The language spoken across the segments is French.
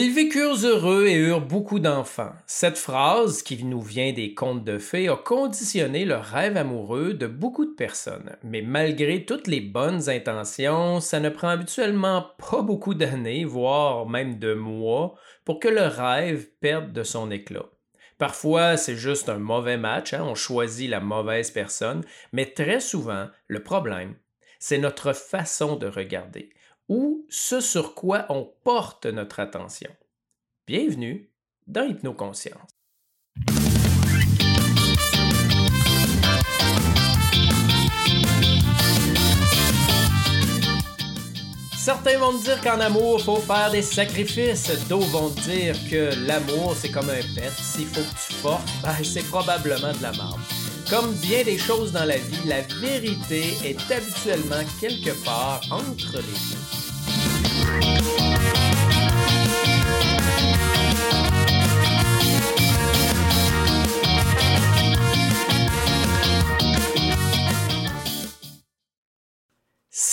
Ils vécurent heureux et eurent beaucoup d'enfants. Cette phrase, qui nous vient des contes de fées, a conditionné le rêve amoureux de beaucoup de personnes. Mais malgré toutes les bonnes intentions, ça ne prend habituellement pas beaucoup d'années, voire même de mois, pour que le rêve perde de son éclat. Parfois, c'est juste un mauvais match, hein, on choisit la mauvaise personne, mais très souvent, le problème, c'est notre façon de regarder ou ce sur quoi on porte notre attention. Bienvenue dans Hypnoconscience. Certains vont dire qu'en amour, il faut faire des sacrifices. D'autres vont dire que l'amour, c'est comme un pet. S'il faut que tu forces, ben, c'est probablement de la marde. Comme bien des choses dans la vie, la vérité est habituellement quelque part entre les deux.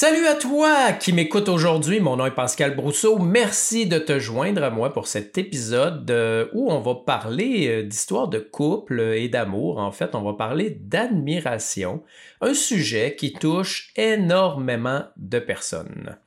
Salut à toi qui m'écoute aujourd'hui, mon nom est Pascal Brousseau. Merci de te joindre à moi pour cet épisode euh, où on va parler euh, d'histoire de couple et d'amour. En fait, on va parler d'admiration, un sujet qui touche énormément de personnes.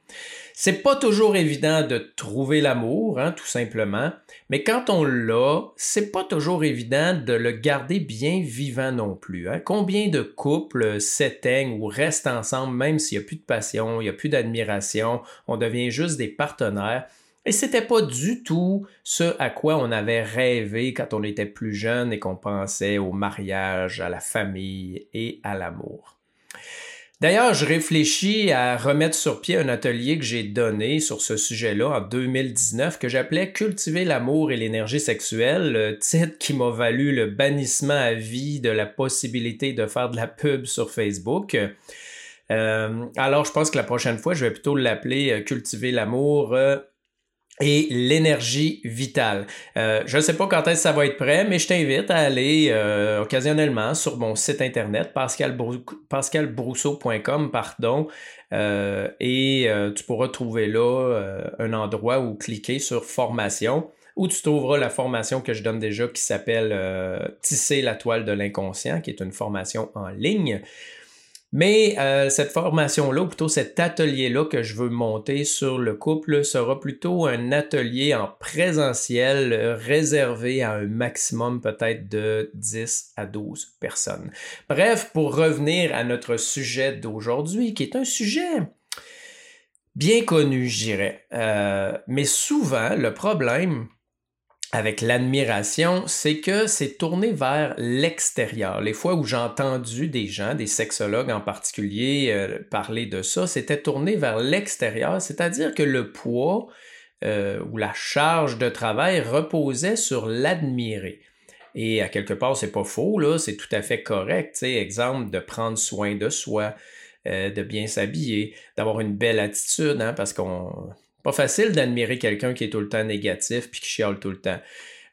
C'est pas toujours évident de trouver l'amour, hein, tout simplement, mais quand on l'a, c'est pas toujours évident de le garder bien vivant non plus. Hein. Combien de couples s'éteignent ou restent ensemble même s'il n'y a plus de passion, il n'y a plus d'admiration, on devient juste des partenaires. Et c'était pas du tout ce à quoi on avait rêvé quand on était plus jeune et qu'on pensait au mariage, à la famille et à l'amour. D'ailleurs, je réfléchis à remettre sur pied un atelier que j'ai donné sur ce sujet-là en 2019 que j'appelais Cultiver l'amour et l'énergie sexuelle, le titre qui m'a valu le bannissement à vie de la possibilité de faire de la pub sur Facebook. Euh, alors, je pense que la prochaine fois, je vais plutôt l'appeler euh, Cultiver l'amour. Euh, et l'énergie vitale. Euh, je ne sais pas quand est-ce que ça va être prêt, mais je t'invite à aller euh, occasionnellement sur mon site internet pascalbrousseau.com pardon, euh, et tu pourras trouver là un endroit où cliquer sur formation où tu trouveras la formation que je donne déjà qui s'appelle Tisser la toile de l'inconscient, qui est une formation en ligne. Mais euh, cette formation-là, ou plutôt cet atelier-là que je veux monter sur le couple, sera plutôt un atelier en présentiel euh, réservé à un maximum peut-être de 10 à 12 personnes. Bref, pour revenir à notre sujet d'aujourd'hui, qui est un sujet bien connu, je. Euh, mais souvent, le problème, avec l'admiration, c'est que c'est tourné vers l'extérieur. Les fois où j'ai entendu des gens, des sexologues en particulier, euh, parler de ça, c'était tourné vers l'extérieur, c'est-à-dire que le poids euh, ou la charge de travail reposait sur l'admirer. Et à quelque part, c'est pas faux, là, c'est tout à fait correct. exemple, de prendre soin de soi, euh, de bien s'habiller, d'avoir une belle attitude, hein, parce qu'on pas facile d'admirer quelqu'un qui est tout le temps négatif puis qui chiale tout le temps.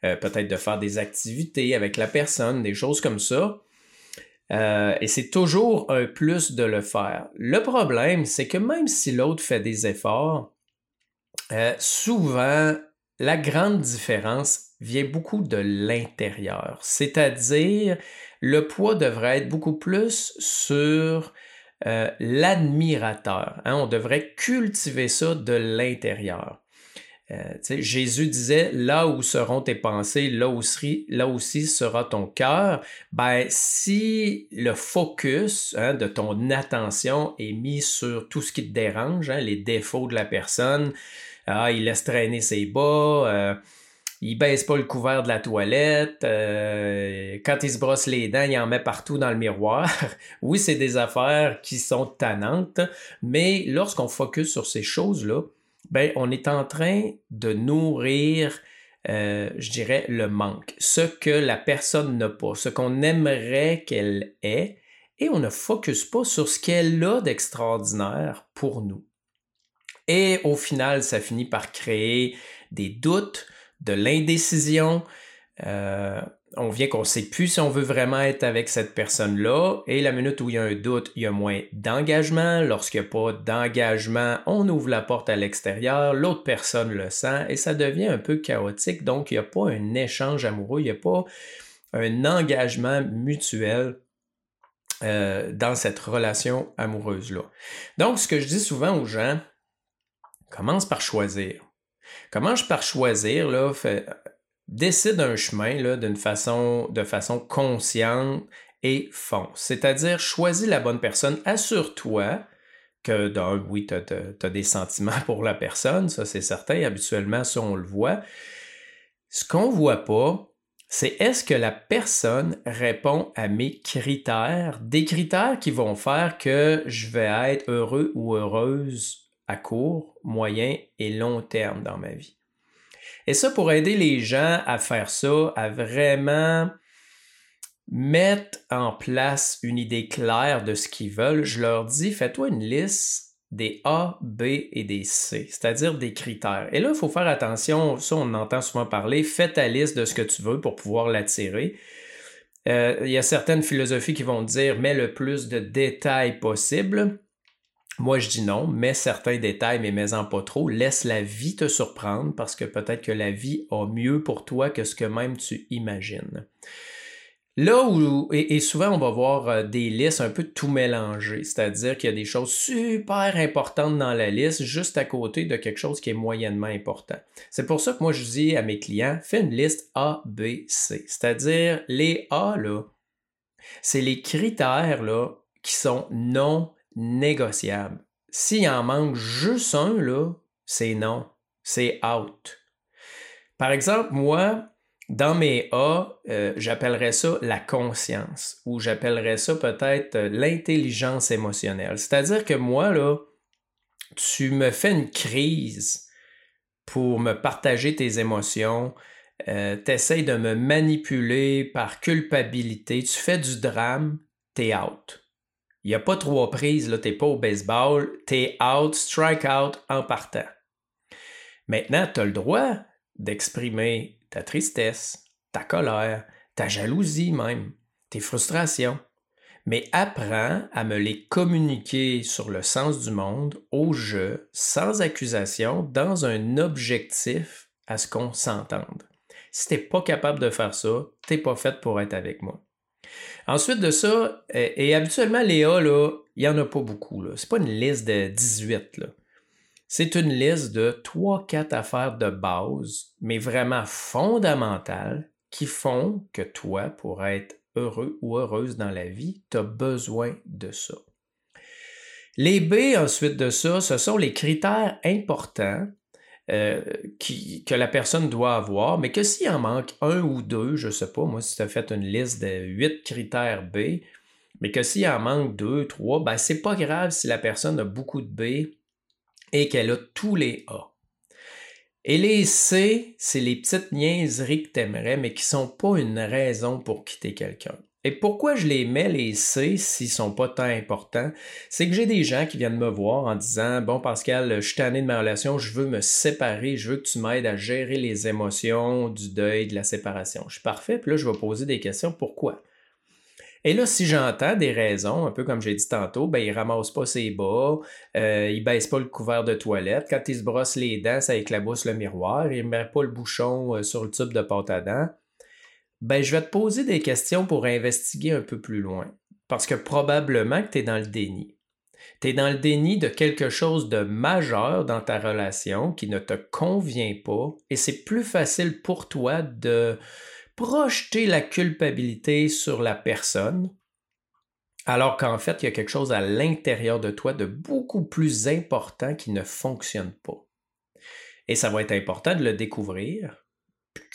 Euh, peut-être de faire des activités avec la personne, des choses comme ça. Euh, et c'est toujours un plus de le faire. Le problème, c'est que même si l'autre fait des efforts, euh, souvent, la grande différence vient beaucoup de l'intérieur. C'est-à-dire, le poids devrait être beaucoup plus sur euh, l'admirateur. Hein, on devrait cultiver ça de l'intérieur. Euh, Jésus disait, là où seront tes pensées, là aussi, sera ton cœur. Ben, si le focus hein, de ton attention est mis sur tout ce qui te dérange, hein, les défauts de la personne, ah, il laisse traîner ses bas, euh, il baisse pas le couvert de la toilette. Euh, quand il se brosse les dents, il en met partout dans le miroir. oui, c'est des affaires qui sont tannantes, mais lorsqu'on focus sur ces choses-là, ben, on est en train de nourrir, euh, je dirais, le manque, ce que la personne n'a pas, ce qu'on aimerait qu'elle ait, et on ne focus pas sur ce qu'elle a d'extraordinaire pour nous. Et au final, ça finit par créer des doutes, de l'indécision, Euh, on vient qu'on ne sait plus si on veut vraiment être avec cette personne-là. Et la minute où il y a un doute, il y a moins d'engagement. Lorsqu'il n'y a pas d'engagement, on ouvre la porte à l'extérieur, l'autre personne le sent et ça devient un peu chaotique. Donc, il n'y a pas un échange amoureux, il n'y a pas un engagement mutuel euh, dans cette relation amoureuse-là. Donc, ce que je dis souvent aux gens, commence par choisir. Commence par choisir, là, décide un chemin d'une façon, de façon consciente et fonce. C'est-à-dire, choisis la bonne personne, assure-toi que, d'un, oui, tu as, des sentiments pour la personne, ça c'est certain, habituellement, ça on le voit. Ce qu'on ne voit pas, c'est est-ce que la personne répond à mes critères, des critères qui vont faire que je vais être heureux ou heureuse à court, moyen et long terme dans ma vie. Et ça, pour aider les gens à faire ça, à vraiment mettre en place une idée claire de ce qu'ils veulent, je leur dis, fais-toi une liste des A, B et des C, c'est-à-dire des critères. Et là, il faut faire attention, ça on entend souvent parler, fais ta liste de ce que tu veux pour pouvoir l'attirer. Euh, il y a certaines philosophies qui vont dire mets le plus de détails possible. Moi, je dis non, mets certains détails, mais mets-en pas trop. Laisse la vie te surprendre parce que peut-être que la vie a mieux pour toi que ce que même tu imagines. Là où, et, souvent on va voir euh, des listes un peu tout mélangées, c'est-à-dire qu'il y a des choses super importantes dans la liste juste à côté de quelque chose qui est moyennement important. C'est pour ça que moi je dis à mes clients, fais une liste A, B, C. C'est-à-dire les A, là, c'est les critères là, qui sont non négociable. S'il en manque juste un, là, c'est non. C'est out. Par exemple, moi, dans mes A, euh, j'appellerais ça la conscience ou j'appellerais ça peut-être euh, l'intelligence émotionnelle. C'est-à-dire que moi, là, tu me fais une crise pour me partager tes émotions, euh, tu essaies de me manipuler par culpabilité, tu fais du drame, t'es out. Il n'y a pas trois prises, là, n'es pas au baseball, es out, strike out en partant. Maintenant, tu as le droit d'exprimer ta tristesse, ta colère, ta jalousie même, tes frustrations. Mais apprends à me les communiquer sur le sens du monde, au jeu, sans accusation, dans un objectif à ce qu'on s'entende. Si t'es pas capable de faire ça, t'es pas fait pour être avec moi. Ensuite de ça, et, habituellement, les A, là, il n'y en a pas beaucoup. Ce n'est pas une liste de 18. C'est une liste de 3-4 affaires de base, mais vraiment fondamentales, qui font que toi, pour être heureux ou heureuse dans la vie, tu as besoin de ça. Les B, ensuite de ça, ce sont les critères importants euh, que la personne doit avoir, mais que s'il en manque un ou deux, je ne sais pas, moi, si tu as fait une liste de huit critères B, mais que s'il en manque deux, trois, ben c'est pas grave si la personne a beaucoup de B et qu'elle a tous les A. Et les C, c'est les petites niaiseries que tu aimerais, mais qui ne sont pas une raison pour quitter quelqu'un. Et pourquoi je les mets, les C, s'ils sont pas tant importants? C'est que j'ai des gens qui viennent me voir en disant Bon, Pascal, je suis tanné de ma relation, je veux me séparer, je veux que tu m'aides à gérer les émotions du deuil, de la séparation. Je suis parfait, puis là, je vais poser des questions. Pourquoi? Et là, si j'entends des raisons, un peu comme j'ai dit tantôt, ben, il ramasse pas ses bas, euh, il baisse pas le couvert de toilette, quand il se brosse les dents, ça éclabousse le miroir, il met pas le bouchon euh, sur le tube de pâte à dents ben, je vais te poser des questions pour investiguer un peu plus loin. Parce que probablement que tu es dans le déni. Tu es dans le déni de quelque chose de majeur dans ta relation qui ne te convient pas et c'est plus facile pour toi de projeter la culpabilité sur la personne alors qu'en fait, il y a quelque chose à l'intérieur de toi de beaucoup plus important qui ne fonctionne pas. Et ça va être important de le découvrir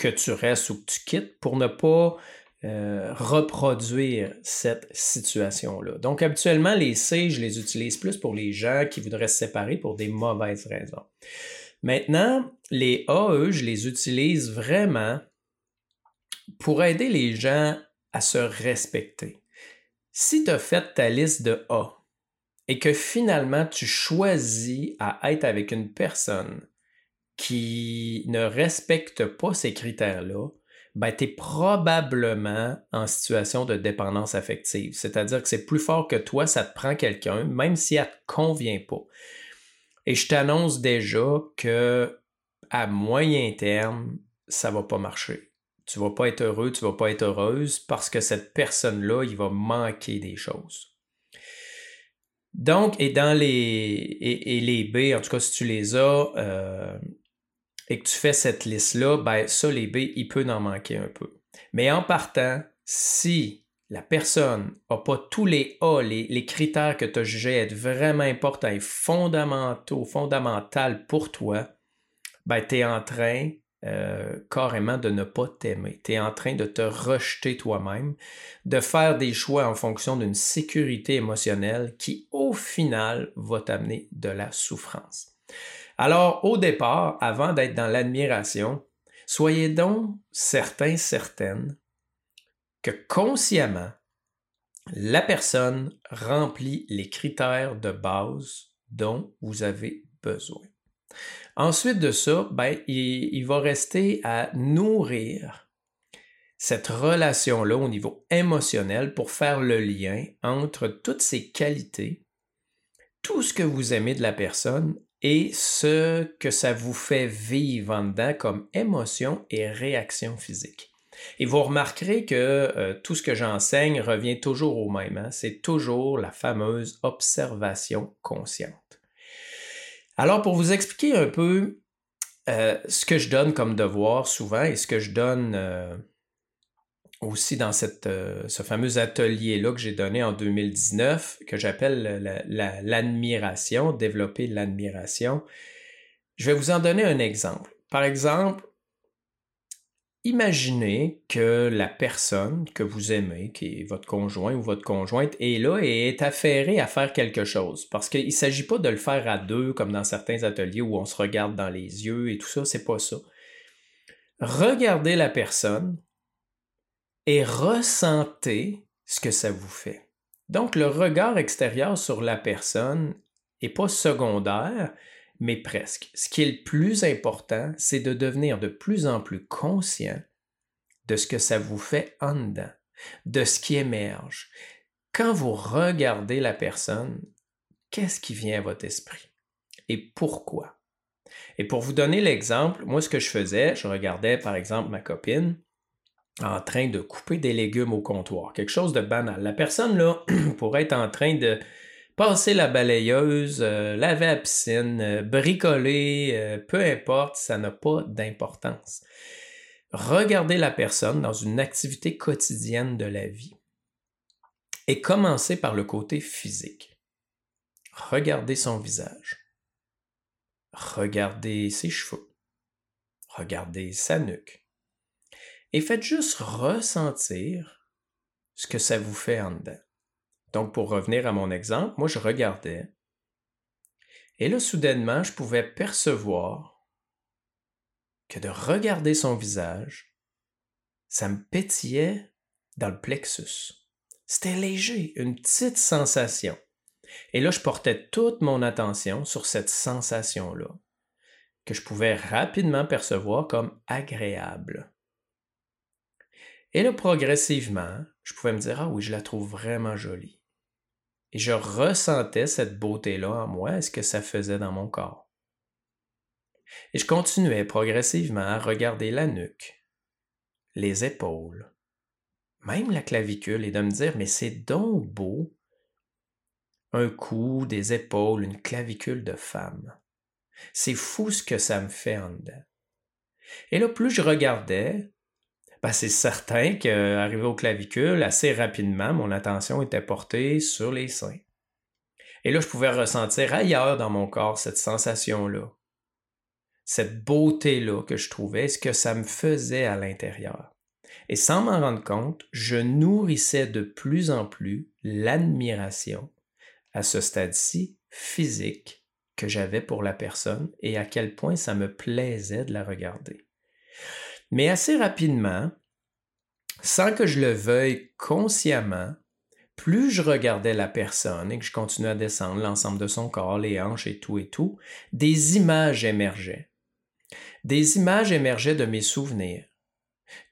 que tu restes ou que tu quittes pour ne pas euh, reproduire cette situation-là. Donc, habituellement, les C, je les utilise plus pour les gens qui voudraient se séparer pour des mauvaises raisons. Maintenant, les A, eux, je les utilise vraiment pour aider les gens à se respecter. Si tu as fait ta liste de A et que finalement tu choisis à être avec une personne qui ne respecte pas ces critères-là, ben, tu es probablement en situation de dépendance affective. C'est-à-dire que c'est plus fort que toi, ça te prend quelqu'un, même si elle ne te convient pas. Et je t'annonce déjà que à moyen terme, ça va pas marcher. Tu vas pas être heureux, tu vas pas être heureuse parce que cette personne-là, il va manquer des choses. Donc, et dans les, et, les B, en tout cas, si tu les as euh, et que tu fais cette liste-là, ben ça, les B, il peut en manquer un peu. Mais en partant, si la personne n'a pas tous les A, les, critères que tu as jugés être vraiment importants et fondamentaux, fondamentaux pour toi, ben, tu es en train euh, carrément de ne pas t'aimer. Tu es en train de te rejeter toi-même, de faire des choix en fonction d'une sécurité émotionnelle qui, au final, va t'amener de la souffrance. Alors, au départ, avant d'être dans l'admiration, soyez donc certains, certaines que consciemment, la personne remplit les critères de base dont vous avez besoin. Ensuite de ça, ben, il, va rester à nourrir cette relation-là au niveau émotionnel pour faire le lien entre toutes ces qualités, tout ce que vous aimez de la personne et ce que ça vous fait vivre en dedans comme émotion et réaction physique. Et vous remarquerez que euh, tout ce que j'enseigne revient toujours au même. Hein. C'est toujours la fameuse observation consciente. Alors, pour vous expliquer un peu euh, ce que je donne comme devoir souvent et ce que je donne euh, aussi dans cette, euh, ce fameux atelier-là que j'ai donné en 2019, que j'appelle l'admiration, développer l'admiration, je vais vous en donner un exemple. Par exemple, Imaginez que la personne que vous aimez, qui est votre conjoint ou votre conjointe, est là et est affairée à faire quelque chose. Parce qu'il ne s'agit pas de le faire à deux, comme dans certains ateliers où on se regarde dans les yeux et tout ça, c'est pas ça. Regardez la personne et ressentez ce que ça vous fait. Donc, le regard extérieur sur la personne n'est pas secondaire, mais presque. Ce qui est le plus important, c'est de devenir de plus en plus conscient de ce que ça vous fait en dedans, de ce qui émerge. Quand vous regardez la personne, qu'est-ce qui vient à votre esprit et pourquoi? Et pour vous donner l'exemple, moi, ce que je faisais, je regardais par exemple ma copine en train de couper des légumes au comptoir, quelque chose de banal. La personne, là, pourrait être en train de passer la balayeuse, euh, laver la piscine, euh, bricoler, euh, peu importe, ça n'a pas d'importance. Regardez la personne dans une activité quotidienne de la vie et commencez par le côté physique. Regardez son visage. Regardez ses cheveux. Regardez sa nuque. Et faites juste ressentir ce que ça vous fait en dedans. Donc, pour revenir à mon exemple, moi, je regardais. Et là, soudainement, je pouvais percevoir que de regarder son visage, ça me pétillait dans le plexus. C'était léger, une petite sensation. Et là, je portais toute mon attention sur cette sensation-là, que je pouvais rapidement percevoir comme agréable. Et là, progressivement, je pouvais me dire, ah oui, je la trouve vraiment jolie. Et je ressentais cette beauté-là en moi et ce que ça faisait dans mon corps. Et je continuais progressivement à regarder la nuque, les épaules, même la clavicule, et de me dire, mais c'est donc beau, un cou, des épaules, une clavicule de femme. C'est fou ce que ça me fait en dedans. Et là, plus je regardais, ben, c'est certain qu'arrivé au clavicule, assez rapidement, mon attention était portée sur les seins. Et là, je pouvais ressentir ailleurs dans mon corps cette sensation-là, cette beauté-là que je trouvais, ce que ça me faisait à l'intérieur. Et sans m'en rendre compte, je nourrissais de plus en plus l'admiration à ce stade-ci physique que j'avais pour la personne et à quel point ça me plaisait de la regarder. Mais assez rapidement, sans que je le veuille consciemment, plus je regardais la personne et que je continuais à descendre l'ensemble de son corps, les hanches et tout et tout, des images émergeaient. Des images émergeaient de mes souvenirs.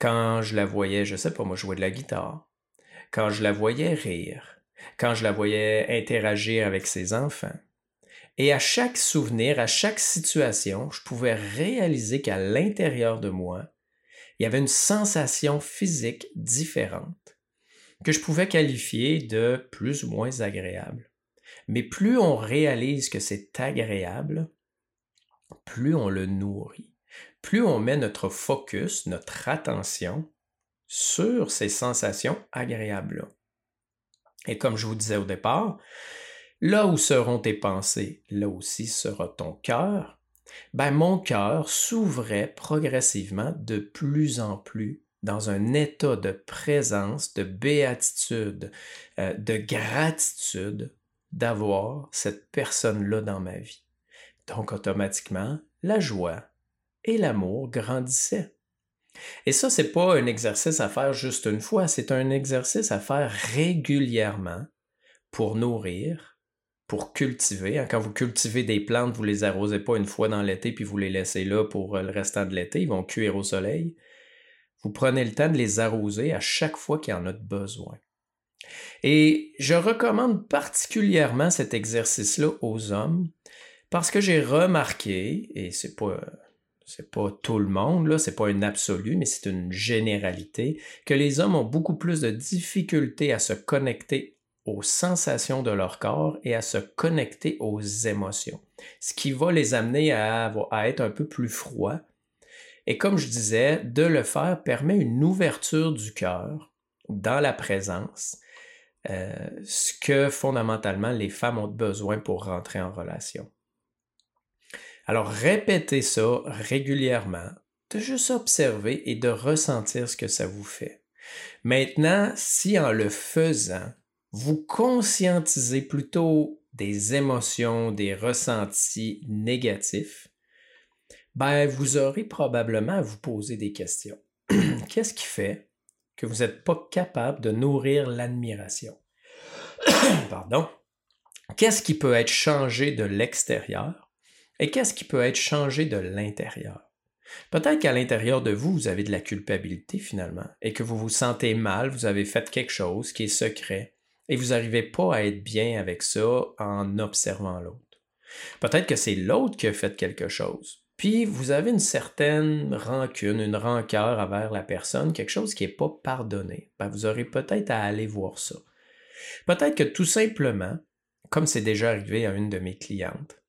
quand je la voyais, je sais pas moi, jouer de la guitare, quand je la voyais rire, quand je la voyais interagir avec ses enfants. Et à chaque souvenir, à chaque situation, je pouvais réaliser qu'à l'intérieur de moi, il y avait une sensation physique différente que je pouvais qualifier de plus ou moins agréable. Mais plus on réalise que c'est agréable, plus on le nourrit, plus on met notre focus, notre attention sur ces sensations agréables-là. Et comme je vous disais au départ, là où seront tes pensées, là aussi sera ton cœur. Ben, mon cœur s'ouvrait progressivement de plus en plus dans un état de présence, de béatitude, euh, de gratitude d'avoir cette personne-là dans ma vie. Donc automatiquement, la joie et l'amour grandissaient. Et ça, c'est pas un exercice à faire juste une fois, c'est un exercice à faire régulièrement pour nourrir, pour cultiver. Hein, quand vous cultivez des plantes, vous les arrosez pas une fois dans l'été puis vous les laissez là pour euh, le restant de l'été, ils vont cuire au soleil. Vous prenez le temps de les arroser à chaque fois qu'il y en a besoin. Et je recommande particulièrement cet exercice-là aux hommes parce que j'ai remarqué, et c'est pas c'est pas tout le monde, là, c'est pas une absolu, mais c'est une généralité, que les hommes ont beaucoup plus de difficultés à se connecter aux sensations de leur corps et à se connecter aux émotions, ce qui va les amener à, être un peu plus froids. Et comme je disais, de le faire permet une ouverture du cœur dans la présence, euh, ce que fondamentalement les femmes ont besoin pour rentrer en relation. Alors répétez ça régulièrement, de juste observer et de ressentir ce que ça vous fait. Maintenant, si en le faisant, vous conscientisez plutôt des émotions, des ressentis négatifs, ben vous aurez probablement à vous poser des questions. Qu'est-ce qui fait que vous n'êtes pas capable de nourrir l'admiration? Pardon. Qu'est-ce qui peut être changé de l'extérieur et qu'est-ce qui peut être changé de l'intérieur? Peut-être qu'à l'intérieur de vous, vous avez de la culpabilité finalement, et que vous vous sentez mal, vous avez fait quelque chose qui est secret, et vous n'arrivez pas à être bien avec ça en observant l'autre. Peut-être que c'est l'autre qui a fait quelque chose, puis vous avez une certaine rancune, une rancœur envers la personne, quelque chose qui n'est pas pardonné. Ben, vous aurez peut-être à aller voir ça. Peut-être que tout simplement, comme c'est déjà arrivé à une de mes clientes,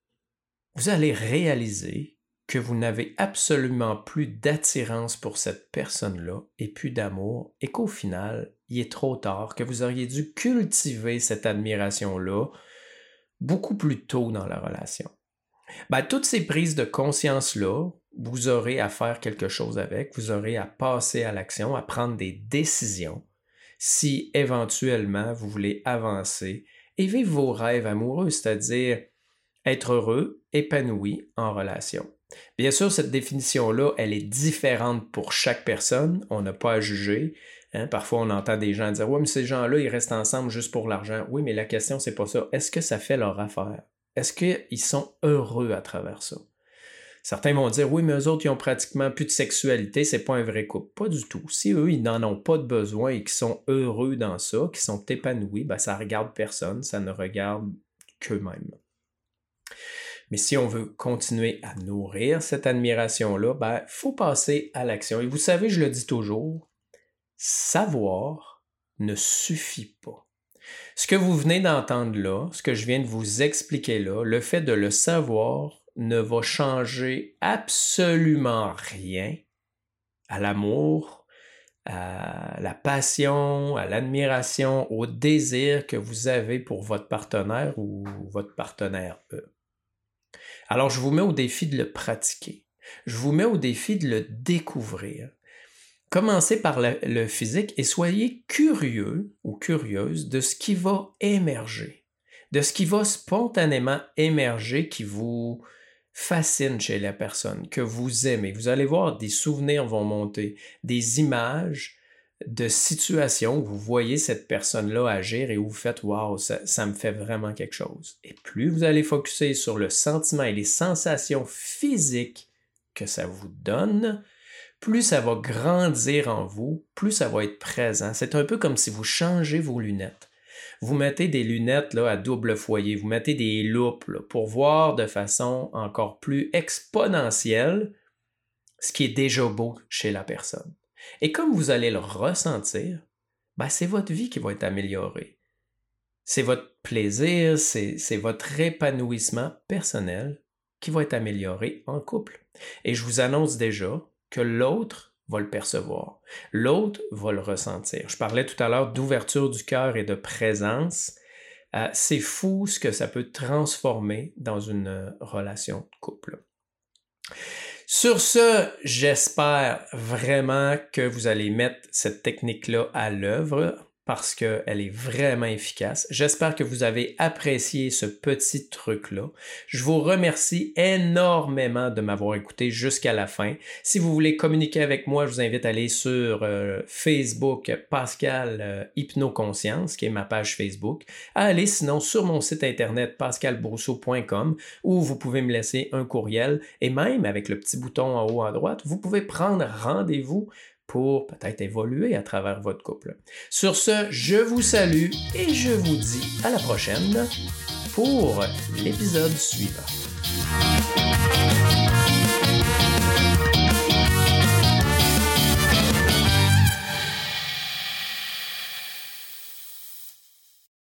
vous allez réaliser que vous n'avez absolument plus d'attirance pour cette personne-là et plus d'amour et qu'au final, il est trop tard, que vous auriez dû cultiver cette admiration-là beaucoup plus tôt dans la relation. Ben, toutes ces prises de conscience-là, vous aurez à faire quelque chose avec, vous aurez à passer à l'action, à prendre des décisions si éventuellement vous voulez avancer et vivre vos rêves amoureux, c'est-à-dire être heureux, épanoui en relation. Bien sûr, cette définition-là, elle est différente pour chaque personne. On n'a pas à juger. Hein. Parfois, on entend des gens dire Oui, mais ces gens-là, ils restent ensemble juste pour l'argent. Oui, mais la question, c'est pas ça. Est-ce que ça fait leur affaire? Est-ce qu'ils sont heureux à travers ça? Certains vont dire Oui, mais eux autres, ils ont pratiquement plus de sexualité, c'est pas un vrai couple. Pas du tout. Si eux, ils n'en ont pas de besoin et qu'ils sont heureux dans ça, qu'ils sont épanouis, ben, ça regarde personne, ça ne regarde qu'eux-mêmes. Mais si on veut continuer à nourrir cette admiration-là, il ben, faut passer à l'action. Et vous savez, je le dis toujours, savoir ne suffit pas. Ce que vous venez d'entendre là, ce que je viens de vous expliquer là, le fait de le savoir ne va changer absolument rien à l'amour, à la passion, à l'admiration, au désir que vous avez pour votre partenaire ou votre partenaire eux. Alors, je vous mets au défi de le pratiquer. Je vous mets au défi de le découvrir. Commencez par le, physique et soyez curieux ou curieuse de ce qui va émerger, de ce qui va spontanément émerger qui vous fascine chez la personne, que vous aimez. Vous allez voir, des souvenirs vont monter, des images, de situations où vous voyez cette personne-là agir et où vous faites Waouh, ça, me fait vraiment quelque chose. Et plus vous allez focuser sur le sentiment et les sensations physiques que ça vous donne, plus ça va grandir en vous, plus ça va être présent. C'est un peu comme si vous changez vos lunettes. Vous mettez des lunettes là, à double foyer, vous mettez des loupes pour voir de façon encore plus exponentielle ce qui est déjà beau chez la personne. Et comme vous allez le ressentir, ben, c'est votre vie qui va être améliorée. C'est votre plaisir, c'est votre épanouissement personnel qui va être amélioré en couple. Et je vous annonce déjà que l'autre va le percevoir. L'autre va le ressentir. Je parlais tout à l'heure d'ouverture du cœur et de présence. Euh, c'est fou ce que ça peut transformer dans une relation de couple. Sur ce, j'espère vraiment que vous allez mettre cette technique-là à l'œuvre parce qu'elle est vraiment efficace. J'espère que vous avez apprécié ce petit truc-là. Je vous remercie énormément de m'avoir écouté jusqu'à la fin. Si vous voulez communiquer avec moi, je vous invite à aller sur euh, Facebook Pascal euh, Hypnoconscience, qui est ma page Facebook. À aller sinon sur mon site internet pascalbrousseau.com où vous pouvez me laisser un courriel et même avec le petit bouton en haut à droite, vous pouvez prendre rendez-vous pour peut-être évoluer à travers votre couple. Sur ce, je vous salue et je vous dis à la prochaine pour l'épisode suivant.